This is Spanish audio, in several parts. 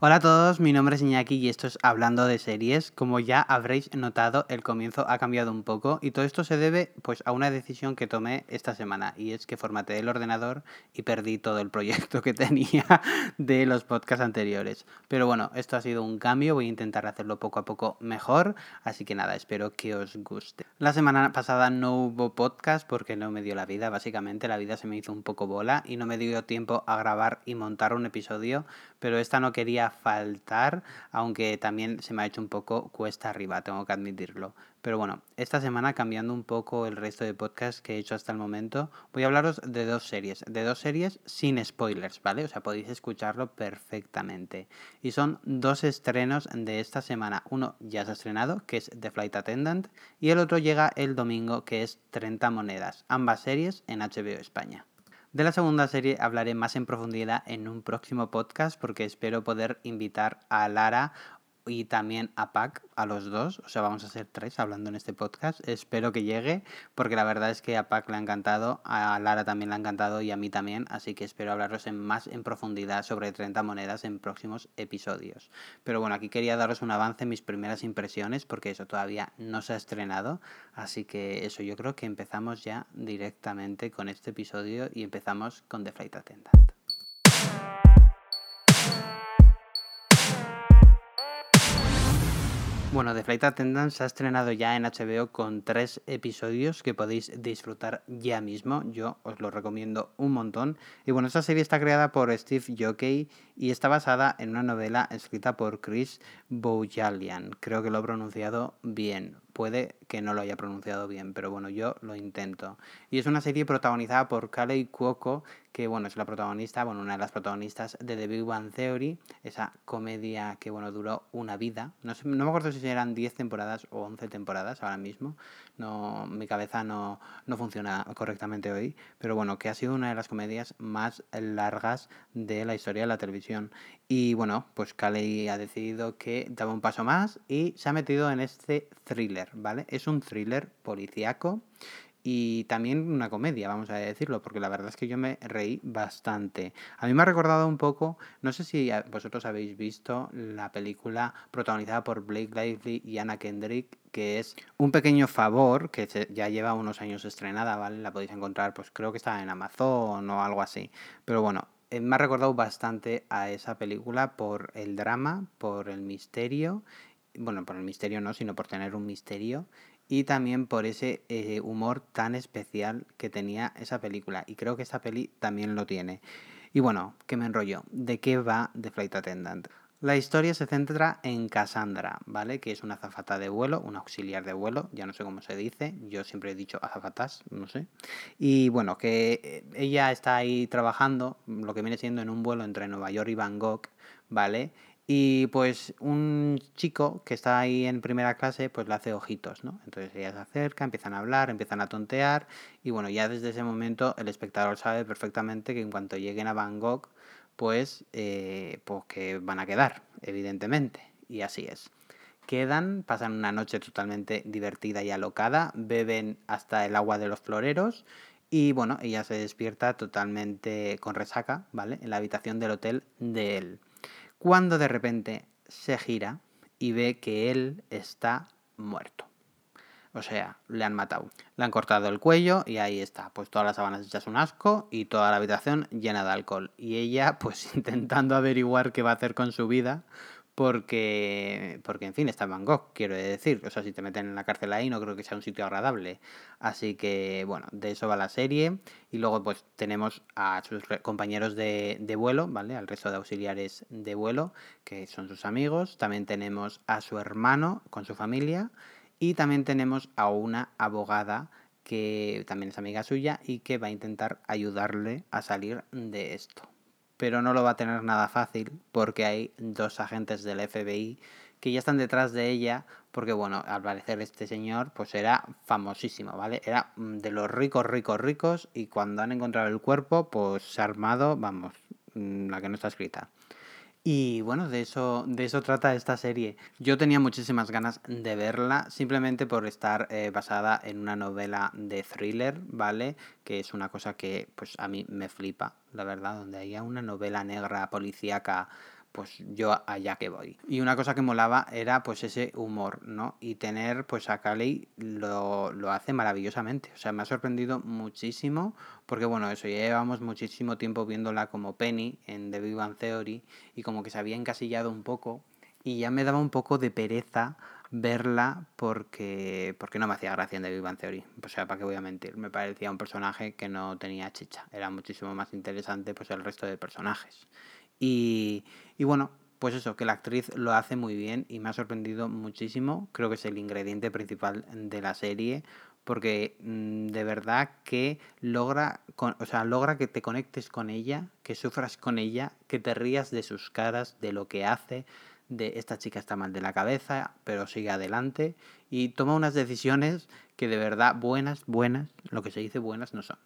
Hola a todos, mi nombre es Iñaki y esto es Hablando de Series. Como ya habréis notado, el comienzo ha cambiado un poco y todo esto se debe pues a una decisión que tomé esta semana y es que formateé el ordenador y perdí todo el proyecto que tenía de los podcasts anteriores. Pero bueno, esto ha sido un cambio, voy a intentar hacerlo poco a poco mejor, así que nada, espero que os guste. La semana pasada no hubo podcast porque no me dio la vida, básicamente la vida se me hizo un poco bola y no me dio tiempo a grabar y montar un episodio, pero esta no quería faltar, aunque también se me ha hecho un poco cuesta arriba, tengo que admitirlo. Pero bueno, esta semana cambiando un poco el resto de podcasts que he hecho hasta el momento, voy a hablaros de dos series, de dos series sin spoilers, ¿vale? O sea, podéis escucharlo perfectamente. Y son dos estrenos de esta semana. Uno ya se ha estrenado, que es The Flight Attendant, y el otro llega el domingo, que es 30 monedas. Ambas series en HBO España. De la segunda serie hablaré más en profundidad en un próximo podcast porque espero poder invitar a Lara y también a Pac, a los dos. O sea, vamos a ser tres hablando en este podcast. Espero que llegue, porque la verdad es que a Pac le ha encantado, a Lara también le ha encantado y a mí también. Así que espero hablaros en más en profundidad sobre 30 monedas en próximos episodios. Pero bueno, aquí quería daros un avance mis primeras impresiones, porque eso todavía no se ha estrenado. Así que eso, yo creo que empezamos ya directamente con este episodio y empezamos con The Flight Attendant. Bueno, The Flight Attendant se ha estrenado ya en HBO con tres episodios que podéis disfrutar ya mismo. Yo os lo recomiendo un montón. Y bueno, esta serie está creada por Steve Jockey y está basada en una novela escrita por Chris Boujallian. Creo que lo he pronunciado bien puede que no lo haya pronunciado bien, pero bueno, yo lo intento. Y es una serie protagonizada por Kalei Cuoco, que bueno, es la protagonista, bueno, una de las protagonistas de The Big Bang Theory, esa comedia que bueno, duró una vida. No, sé, no me acuerdo si eran 10 temporadas o 11 temporadas ahora mismo. No, mi cabeza no, no funciona correctamente hoy, pero bueno, que ha sido una de las comedias más largas de la historia de la televisión. Y bueno, pues Kalei ha decidido que daba un paso más y se ha metido en este thriller, ¿vale? Es un thriller policíaco y también una comedia, vamos a decirlo, porque la verdad es que yo me reí bastante. A mí me ha recordado un poco, no sé si vosotros habéis visto la película protagonizada por Blake Lively y Anna Kendrick, que es Un pequeño favor, que ya lleva unos años estrenada, ¿vale? La podéis encontrar, pues creo que está en Amazon o algo así. Pero bueno, eh, me ha recordado bastante a esa película por el drama, por el misterio, bueno, por el misterio no, sino por tener un misterio y también por ese eh, humor tan especial que tenía esa película. Y creo que esta peli también lo tiene. Y bueno, ¿qué me enrollo? ¿De qué va The Flight Attendant? La historia se centra en Cassandra, ¿vale? Que es una azafata de vuelo, una auxiliar de vuelo, ya no sé cómo se dice, yo siempre he dicho azafatas, no sé. Y bueno, que eh, ella está ahí trabajando, lo que viene siendo en un vuelo entre Nueva York y Bangkok, ¿vale? Y pues un chico que está ahí en primera clase, pues le hace ojitos, ¿no? Entonces ella se acerca, empiezan a hablar, empiezan a tontear, y bueno, ya desde ese momento el espectador sabe perfectamente que en cuanto lleguen a Bangkok, pues, eh, pues que van a quedar, evidentemente. Y así es. Quedan, pasan una noche totalmente divertida y alocada, beben hasta el agua de los floreros y bueno, ella se despierta totalmente con resaca, ¿vale? En la habitación del hotel de él. Cuando de repente se gira y ve que él está muerto. O sea, le han matado. Le han cortado el cuello y ahí está. Pues todas las sábanas hechas un asco y toda la habitación llena de alcohol. Y ella, pues intentando averiguar qué va a hacer con su vida, porque, porque en fin, está en Bangkok, quiero decir. O sea, si te meten en la cárcel ahí, no creo que sea un sitio agradable. Así que, bueno, de eso va la serie. Y luego, pues tenemos a sus compañeros de, de vuelo, ¿vale? Al resto de auxiliares de vuelo, que son sus amigos. También tenemos a su hermano con su familia. Y también tenemos a una abogada que también es amiga suya y que va a intentar ayudarle a salir de esto pero no lo va a tener nada fácil porque hay dos agentes del FBI que ya están detrás de ella porque bueno, al parecer este señor pues era famosísimo, ¿vale? Era mm, de los ricos, ricos, ricos y cuando han encontrado el cuerpo pues se ha armado, vamos, mm, la que no está escrita. Y bueno, de eso, de eso trata esta serie. Yo tenía muchísimas ganas de verla, simplemente por estar eh, basada en una novela de thriller, ¿vale? Que es una cosa que pues a mí me flipa, la verdad, donde haya una novela negra policíaca pues yo allá que voy. Y una cosa que molaba era pues ese humor, ¿no? Y tener pues a Caley lo, lo hace maravillosamente. O sea, me ha sorprendido muchísimo porque bueno, eso, ya llevamos muchísimo tiempo viéndola como Penny en The Big Bang Theory y como que se había encasillado un poco y ya me daba un poco de pereza verla porque, porque no me hacía gracia en The Big Bang Theory. O sea, ¿para qué voy a mentir? Me parecía un personaje que no tenía chicha. Era muchísimo más interesante pues el resto de personajes. Y, y bueno, pues eso, que la actriz lo hace muy bien y me ha sorprendido muchísimo. Creo que es el ingrediente principal de la serie porque mm, de verdad que logra, o sea, logra que te conectes con ella, que sufras con ella, que te rías de sus caras, de lo que hace, de esta chica está mal de la cabeza, pero sigue adelante y toma unas decisiones que de verdad buenas, buenas, lo que se dice buenas no son.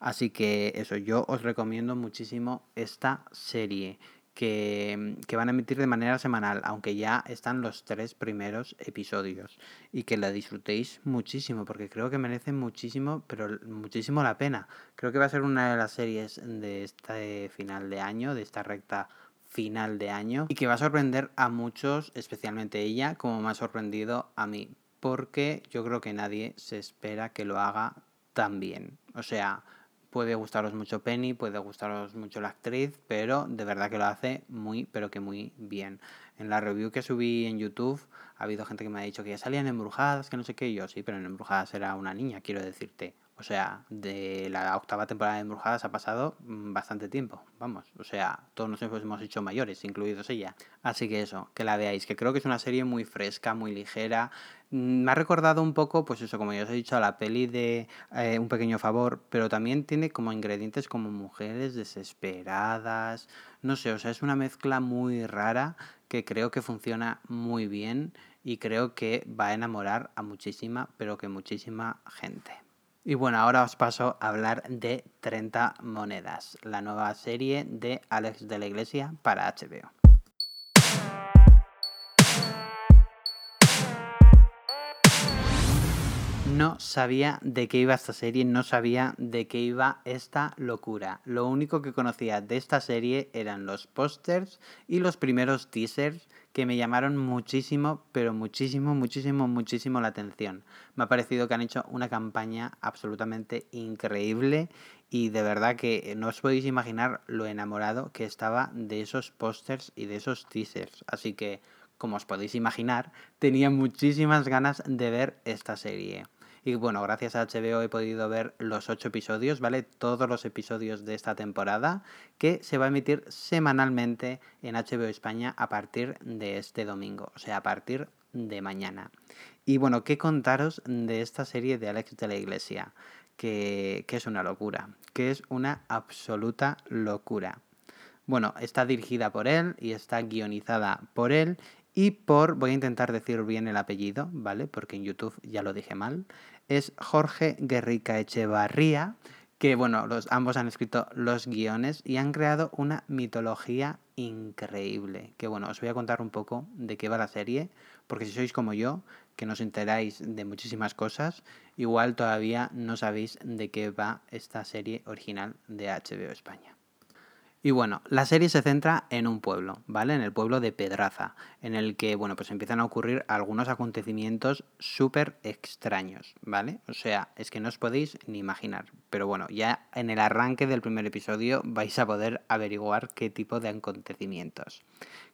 Así que eso, yo os recomiendo muchísimo esta serie que, que, van a emitir de manera semanal, aunque ya están los tres primeros episodios. Y que la disfrutéis muchísimo, porque creo que merece muchísimo, pero muchísimo la pena. Creo que va a ser una de las series de este final de año, de esta recta final de año y que va a sorprender a muchos, especialmente ella, como me ha sorprendido a mí, porque yo creo que nadie se espera que lo haga tan bien. O sea, puede gustaros mucho Penny, puede gustaros mucho la actriz, pero de verdad que lo hace muy, pero que muy bien. En la review que subí en YouTube ha habido gente que me ha dicho que ya salían embrujadas, que no sé qué, yo sí, pero en embrujadas era una niña, quiero decirte. O sea, de la octava temporada de Embrujadas ha pasado mm, bastante tiempo, vamos. O sea, todos nos hemos hecho mayores, incluidos ella. Así que eso, que la veáis, que creo que es una serie muy fresca, muy ligera. Mm, me ha recordado un poco, pues eso, como ya os he dicho, a la peli de eh, Un pequeño favor, pero también tiene como ingredientes como mujeres desesperadas. No sé, o sea, es una mezcla muy rara que creo que funciona muy bien y creo que va a enamorar a muchísima, pero que muchísima gente. Y bueno, ahora os paso a hablar de 30 monedas, la nueva serie de Alex de la Iglesia para HBO. No sabía de qué iba esta serie, no sabía de qué iba esta locura. Lo único que conocía de esta serie eran los pósters y los primeros teasers que me llamaron muchísimo, pero muchísimo, muchísimo, muchísimo la atención. Me ha parecido que han hecho una campaña absolutamente increíble y de verdad que no os podéis imaginar lo enamorado que estaba de esos pósters y de esos teasers. Así que, como os podéis imaginar, tenía muchísimas ganas de ver esta serie. Y bueno, gracias a HBO he podido ver los ocho episodios, ¿vale? Todos los episodios de esta temporada que se va a emitir semanalmente en HBO España a partir de este domingo, o sea, a partir de mañana. Y bueno, ¿qué contaros de esta serie de Alex de la Iglesia? Que, que es una locura, que es una absoluta locura. Bueno, está dirigida por él y está guionizada por él y por, voy a intentar decir bien el apellido, ¿vale? Porque en YouTube ya lo dije mal, es Jorge Guerrica Echevarría, que bueno, los, ambos han escrito los guiones y han creado una mitología increíble. Que bueno, os voy a contar un poco de qué va la serie, porque si sois como yo, que nos enteráis de muchísimas cosas, igual todavía no sabéis de qué va esta serie original de HBO España. Y bueno, la serie se centra en un pueblo, ¿vale? En el pueblo de Pedraza, en el que, bueno, pues empiezan a ocurrir algunos acontecimientos súper extraños, ¿vale? O sea, es que no os podéis ni imaginar. Pero bueno, ya en el arranque del primer episodio vais a poder averiguar qué tipo de acontecimientos.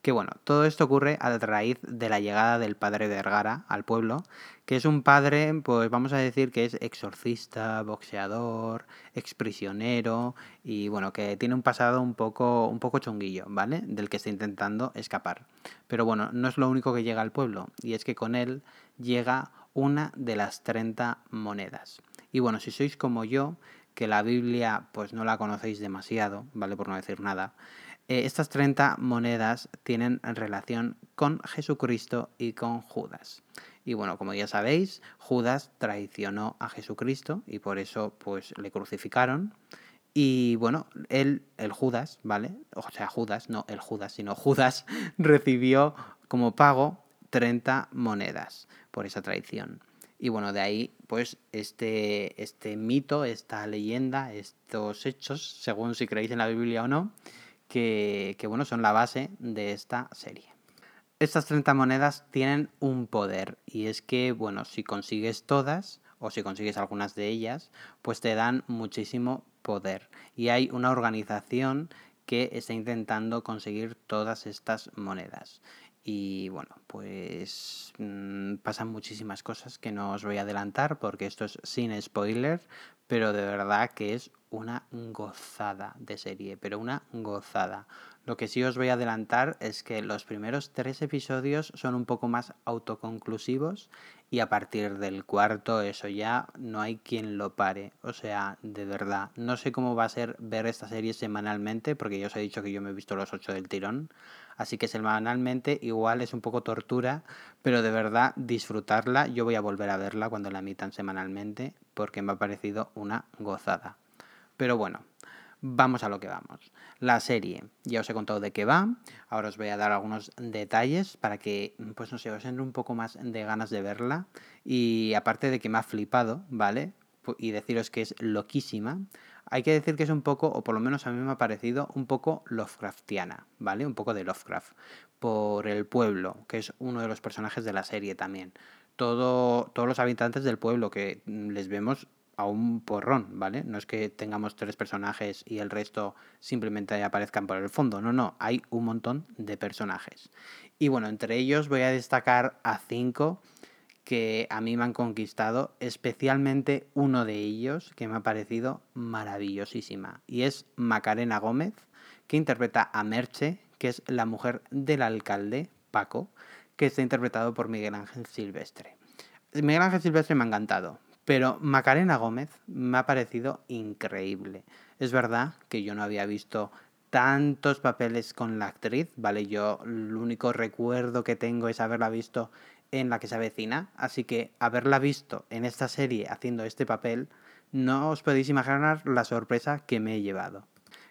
Que bueno, todo esto ocurre a raíz de la llegada del padre Vergara al pueblo, que es un padre, pues vamos a decir que es exorcista, boxeador, exprisionero y bueno, que tiene un pasado un poco, un poco chunguillo, ¿vale? Del que está intentando escapar. Pero bueno, no es lo único que llega al pueblo, y es que con él llega una de las 30 monedas. Y bueno, si sois como yo, que la Biblia pues no la conocéis demasiado, ¿vale? Por no decir nada, eh, estas 30 monedas tienen relación con Jesucristo y con Judas. Y bueno, como ya sabéis, Judas traicionó a Jesucristo y por eso pues le crucificaron. Y bueno, él, el Judas, ¿vale? O sea, Judas, no el Judas, sino Judas recibió como pago 30 monedas por esa traición. Y bueno, de ahí, pues, este, este mito, esta leyenda, estos hechos, según si creéis en la Biblia o no, que, que bueno, son la base de esta serie. Estas 30 monedas tienen un poder y es que, bueno, si consigues todas o si consigues algunas de ellas, pues te dan muchísimo poder. Y hay una organización que está intentando conseguir todas estas monedas. Y bueno, pues mmm, pasan muchísimas cosas que no os voy a adelantar porque esto es sin spoiler, pero de verdad que es una gozada de serie, pero una gozada. Lo que sí os voy a adelantar es que los primeros tres episodios son un poco más autoconclusivos y a partir del cuarto eso ya no hay quien lo pare. O sea, de verdad, no sé cómo va a ser ver esta serie semanalmente porque ya os he dicho que yo me he visto los ocho del tirón. Así que semanalmente igual es un poco tortura, pero de verdad disfrutarla. Yo voy a volver a verla cuando la emitan semanalmente porque me ha parecido una gozada. Pero bueno, vamos a lo que vamos. La serie, ya os he contado de qué va, ahora os voy a dar algunos detalles para que, pues no sé, os entre un poco más de ganas de verla. Y aparte de que me ha flipado, ¿vale? Y deciros que es loquísima, hay que decir que es un poco, o por lo menos a mí me ha parecido, un poco Lovecraftiana, ¿vale? Un poco de Lovecraft. Por el pueblo, que es uno de los personajes de la serie también. Todo, todos los habitantes del pueblo que les vemos a un porrón, ¿vale? No es que tengamos tres personajes y el resto simplemente aparezcan por el fondo, no, no, hay un montón de personajes. Y bueno, entre ellos voy a destacar a cinco que a mí me han conquistado, especialmente uno de ellos que me ha parecido maravillosísima, y es Macarena Gómez, que interpreta a Merche, que es la mujer del alcalde, Paco, que está interpretado por Miguel Ángel Silvestre. Miguel Ángel Silvestre me ha encantado, pero Macarena Gómez me ha parecido increíble. Es verdad que yo no había visto tantos papeles con la actriz, ¿vale? Yo el único recuerdo que tengo es haberla visto en la que se avecina, así que haberla visto en esta serie haciendo este papel, no os podéis imaginar la sorpresa que me he llevado.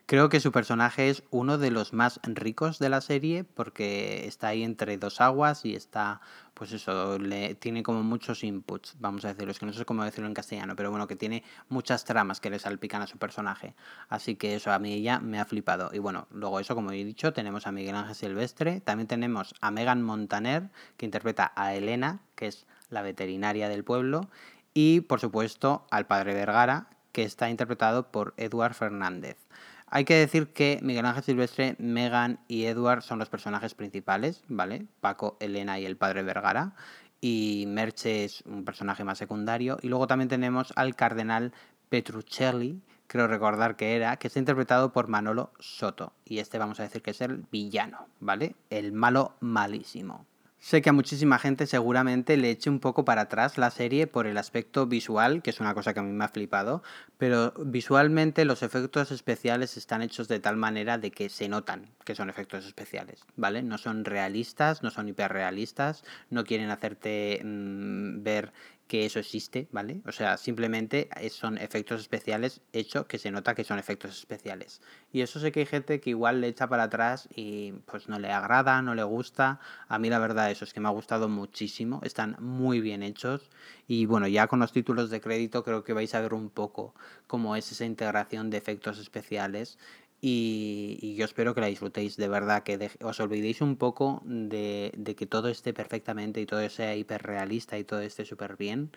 Creo que su personaje es uno de los más ricos de la serie porque está ahí entre dos aguas y está, pues eso, le, tiene como muchos inputs, vamos a decirlo, es que no sé cómo decirlo en castellano, pero bueno, que tiene muchas tramas que le salpican a su personaje. Así que eso a mí ya me ha flipado. Y bueno, luego eso, como he dicho, tenemos a Miguel Ángel Silvestre, también tenemos a Megan Montaner, que interpreta a Elena, que es la veterinaria del pueblo, y por supuesto al padre Vergara, que está interpretado por Eduard Fernández. Hay que decir que Miguel Ángel Silvestre, Megan y Edward son los personajes principales, ¿vale? Paco, Elena y el padre Vergara. Y Merche es un personaje más secundario. Y luego también tenemos al cardenal Petruccelli, creo recordar que era, que está interpretado por Manolo Soto. Y este vamos a decir que es el villano, ¿vale? El malo malísimo. Sé que a muchísima gente seguramente le eche un poco para atrás la serie por el aspecto visual, que es una cosa que a mí me ha flipado, pero visualmente los efectos especiales están hechos de tal manera de que se notan que son efectos especiales, ¿vale? No son realistas, no son hiperrealistas, no quieren hacerte mmm, ver que eso existe, ¿vale? O sea, simplemente son efectos especiales hechos que se nota que son efectos especiales. Y eso sé que hay gente que igual le echa para atrás y pues no le agrada, no le gusta. A mí la verdad eso es que me ha gustado muchísimo, están muy bien hechos y bueno, ya con los títulos de crédito creo que vais a ver un poco cómo es esa integración de efectos especiales y, yo espero que la disfrutéis de verdad, que os olvidéis un poco de, de, que todo esté perfectamente y todo sea hiperrealista y todo esté súper bien,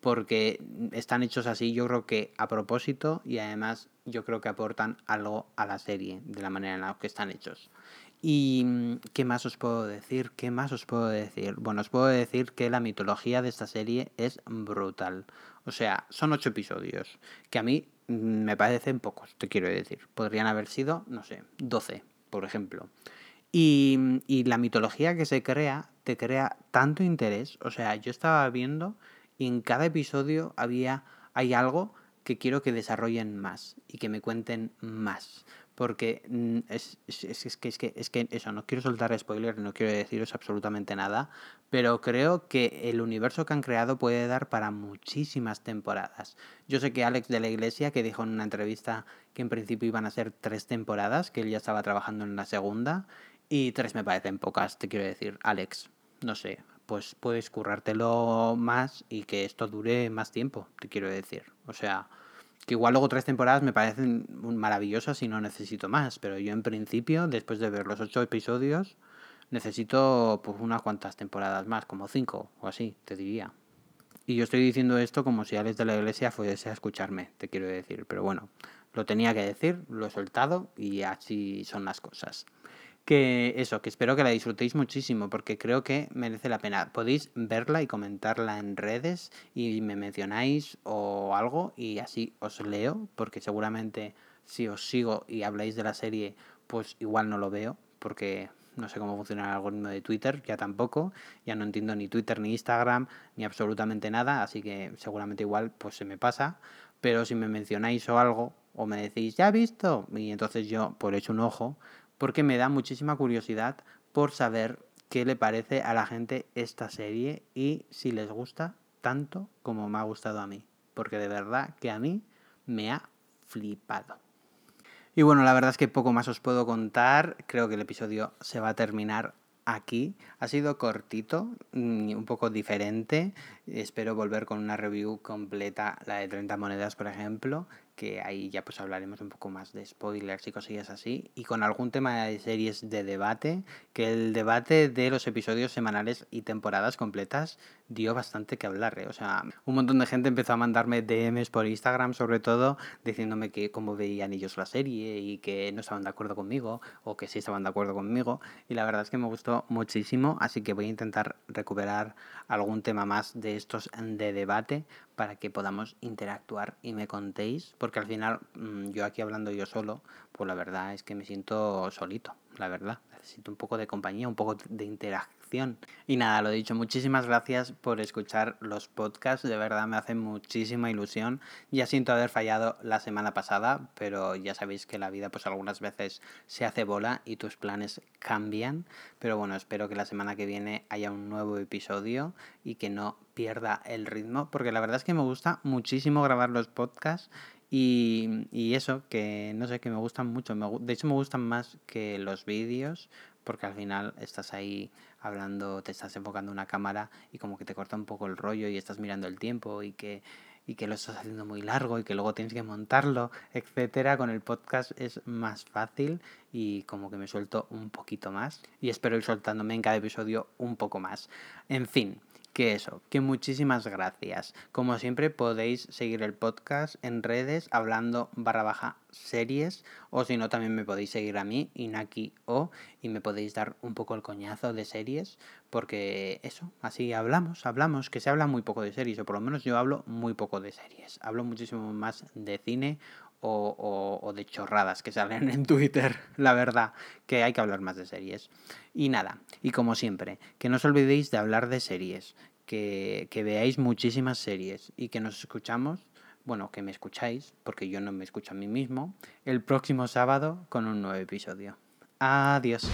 porque están hechos así, yo creo que a propósito y además yo creo que aportan algo a la serie de la manera en la que están hechos. ¿Y mm, qué más os puedo decir? ¿Qué más os puedo decir? Bueno, os puedo decir que la mitología de esta serie es brutal. O sea, son ocho episodios, que a mí me parecen pocos, te quiero decir. Podrían haber sido, no sé, 12, por ejemplo. Y, y, la mitología que se crea te crea tanto interés. O sea, yo estaba viendo y en cada episodio había, hay algo que quiero que desarrollen más y que me cuenten más porque mm, es, es, es, que, es, que, es que eso, no quiero soltar spoiler, no quiero deciros absolutamente nada, pero creo que el universo que han creado puede dar para muchísimas temporadas. Yo sé que Alex de la Iglesia, que dijo en una entrevista que en principio iban a ser tres temporadas, que él ya estaba trabajando en la segunda, y tres me parecen pocas, te quiero decir, Alex, no sé, pues puedes currártelo más y que esto dure más tiempo, te quiero decir. O sea, Que igual luego tres temporadas me parecen maravillosas y no necesito más, pero yo en principio, después de ver los ocho episodios, necesito pues unas cuantas temporadas más, como cinco o así, te diría. Y yo estoy diciendo esto como si Alex de la Iglesia fuese a escucharme, te quiero decir. Pero bueno, lo tenía que decir, lo he soltado y así son las cosas. Que eso, que espero que la disfrutéis muchísimo porque creo que merece la pena. Podéis verla y comentarla en redes y me mencionáis o algo y así os leo porque seguramente si os sigo y habláis de la serie pues igual no lo veo porque no sé cómo funciona el algoritmo de Twitter, ya tampoco, ya no entiendo ni Twitter ni Instagram ni absolutamente nada, así que seguramente igual pues se me pasa, pero si me mencionáis o algo o me decís, ¿ya he visto? Y entonces yo por hecho un ojo, porque me da muchísima curiosidad por saber qué le parece a la gente esta serie y si les gusta tanto como me ha gustado a mí, porque de verdad que a mí me ha flipado. Y bueno, la verdad es que poco más os puedo contar. Creo que el episodio se va a terminar aquí. Ha sido cortito, mm, un poco diferente. Espero volver con una review completa, la de 30 monedas, por ejemplo, que ahí ya pues hablaremos un poco más de spoilers y cosillas así, y con algún tema de series de debate, que el debate de los episodios semanales y temporadas completas dio bastante que hablar, ¿eh? o sea, un montón de gente empezó a mandarme DMs por Instagram sobre todo, diciéndome que cómo veían ellos la serie y que no estaban de acuerdo conmigo, o que sí estaban de acuerdo conmigo, y la verdad es que me gustó muchísimo, así que voy a intentar recuperar algún tema más de estos de debate para que podamos interactuar y me contéis, porque al final mm, yo aquí hablando yo solo, pues la verdad es que me siento solito, la verdad. Necesito un poco de compañía, un poco de interacción y nada, lo dicho, muchísimas gracias por escuchar los podcasts, de verdad me hace muchísima ilusión. Ya siento haber fallado la semana pasada, pero ya sabéis que la vida pues algunas veces se hace bola y tus planes cambian, pero bueno, espero que la semana que viene haya un nuevo episodio y que no pierda el ritmo, porque la verdad es que me gusta muchísimo grabar los podcasts y, y, eso, que no sé, que me gustan mucho. De hecho, me gustan más que los vídeos, porque al final estás ahí hablando, te estás enfocando una cámara y como que te corta un poco el rollo y estás mirando el tiempo y que y que lo estás haciendo muy largo y que luego tienes que montarlo, etcétera, con el podcast es más fácil y como que me suelto un poquito más y espero ir soltándome en cada episodio un poco más. En fin, que eso, que muchísimas gracias. Como siempre podéis seguir el podcast en redes hablando barra baja series o si no también me podéis seguir a mí, Inaki O, y me podéis dar un poco el coñazo de series porque eso, así hablamos, hablamos, que se habla muy poco de series o por lo menos yo hablo muy poco de series. Hablo muchísimo más de cine o, o, de chorradas que salen en Twitter, la verdad, que hay que hablar más de series. Y nada, y como siempre, que no os olvidéis de hablar de series, que, veáis muchísimas series y que nos escuchamos, bueno, que me escucháis, porque yo no me escucho a mí mismo, el próximo sábado con un nuevo episodio. Adiós.